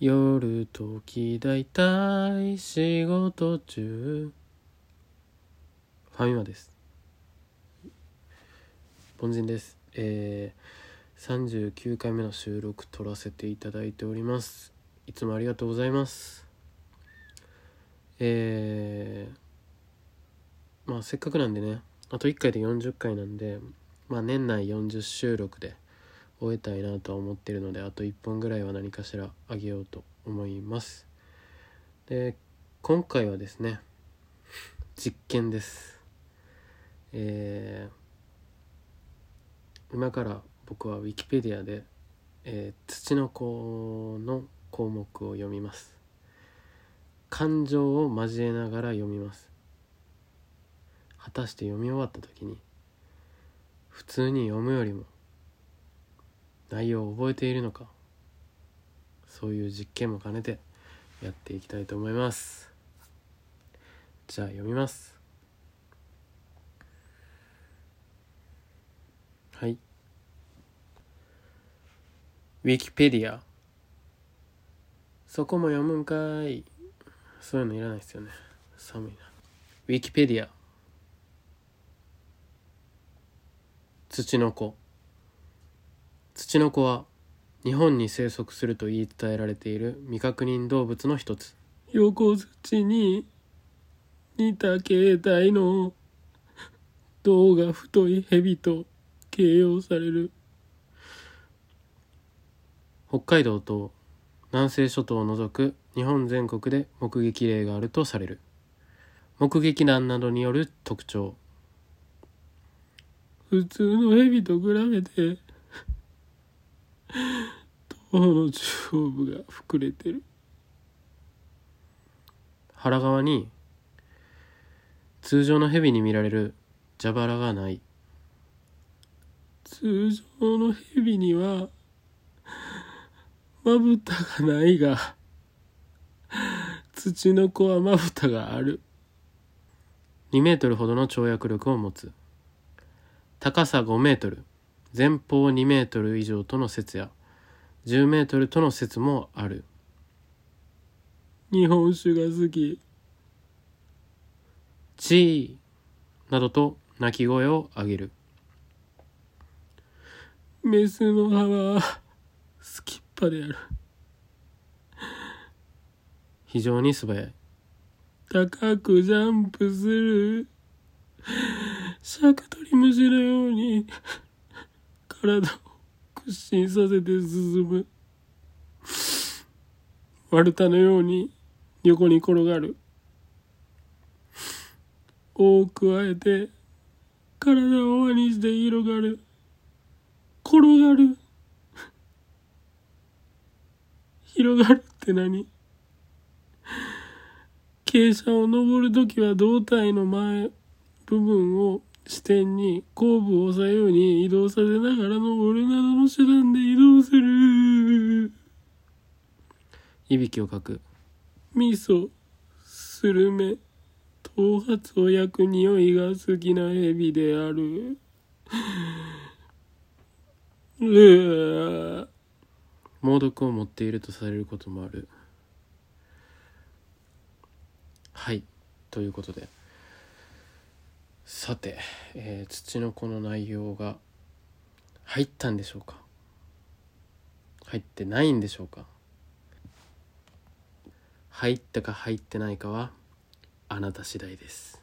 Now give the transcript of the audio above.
夜時だいたい仕事中。ファミマです。凡人です。えー、39回目の収録撮らせていただいております。いつもありがとうございます。えー、まあせっかくなんでねあと1回で40回なんでまあ年内40収録で終えたいなとは思ってるのであと1本ぐらいは何かしらあげようと思います。で今回はですね実験です。えー、今から僕は Wikipedia で、えー、土の子の項目を読みます。感情を交えながら読みます。果たして読み終わった時に普通に読むよりも内容を覚えているのかそういう実験も兼ねてやっていきたいと思います。じゃあ読みます。はい。ウィキペディア。そこも読むんかい。そういうのいらないですよね。寒いな。ウィキペディア。土の子。ツチノコは日本に生息すると言い伝えられている未確認動物の一つ。横土に似た形態の胴が太い蛇と形容される。北海道と南西諸島を除く日本全国で目撃例があるとされる。目撃談などによる特徴。普通の蛇と比べて頭の中央部が膨れてる。腹側に通常の蛇に見られる蛇腹がない。通常の蛇にはまぶたがないが土の子はまぶたがある。2メートルほどの跳躍力を持つ。高さ5メートル前方2メートル以上との説や10メートルとの説もある。日本酒が好き。チーなどと鳴き声を上げる。メスの歯はすきっぱである。非常に素早い。高くジャンプする。シャクトリムシのように体を屈伸させて進む。丸太のように横に転がる。尾を加えて体を輪にして広がる。転がる。広がるって何？傾斜を登るときは胴体の前部分を視点に後部を左右に移動させながら登るなどの手段で移動する。いびきをかく。味噌スルメ頭髪を焼く匂いが好きな蛇である。う猛毒を持っているとされることもある。はい。ということでさて、えー、土の子の内容が入ったんでしょうか？入ってないんでしょうか？入ったか入ってないかはあなた次第です。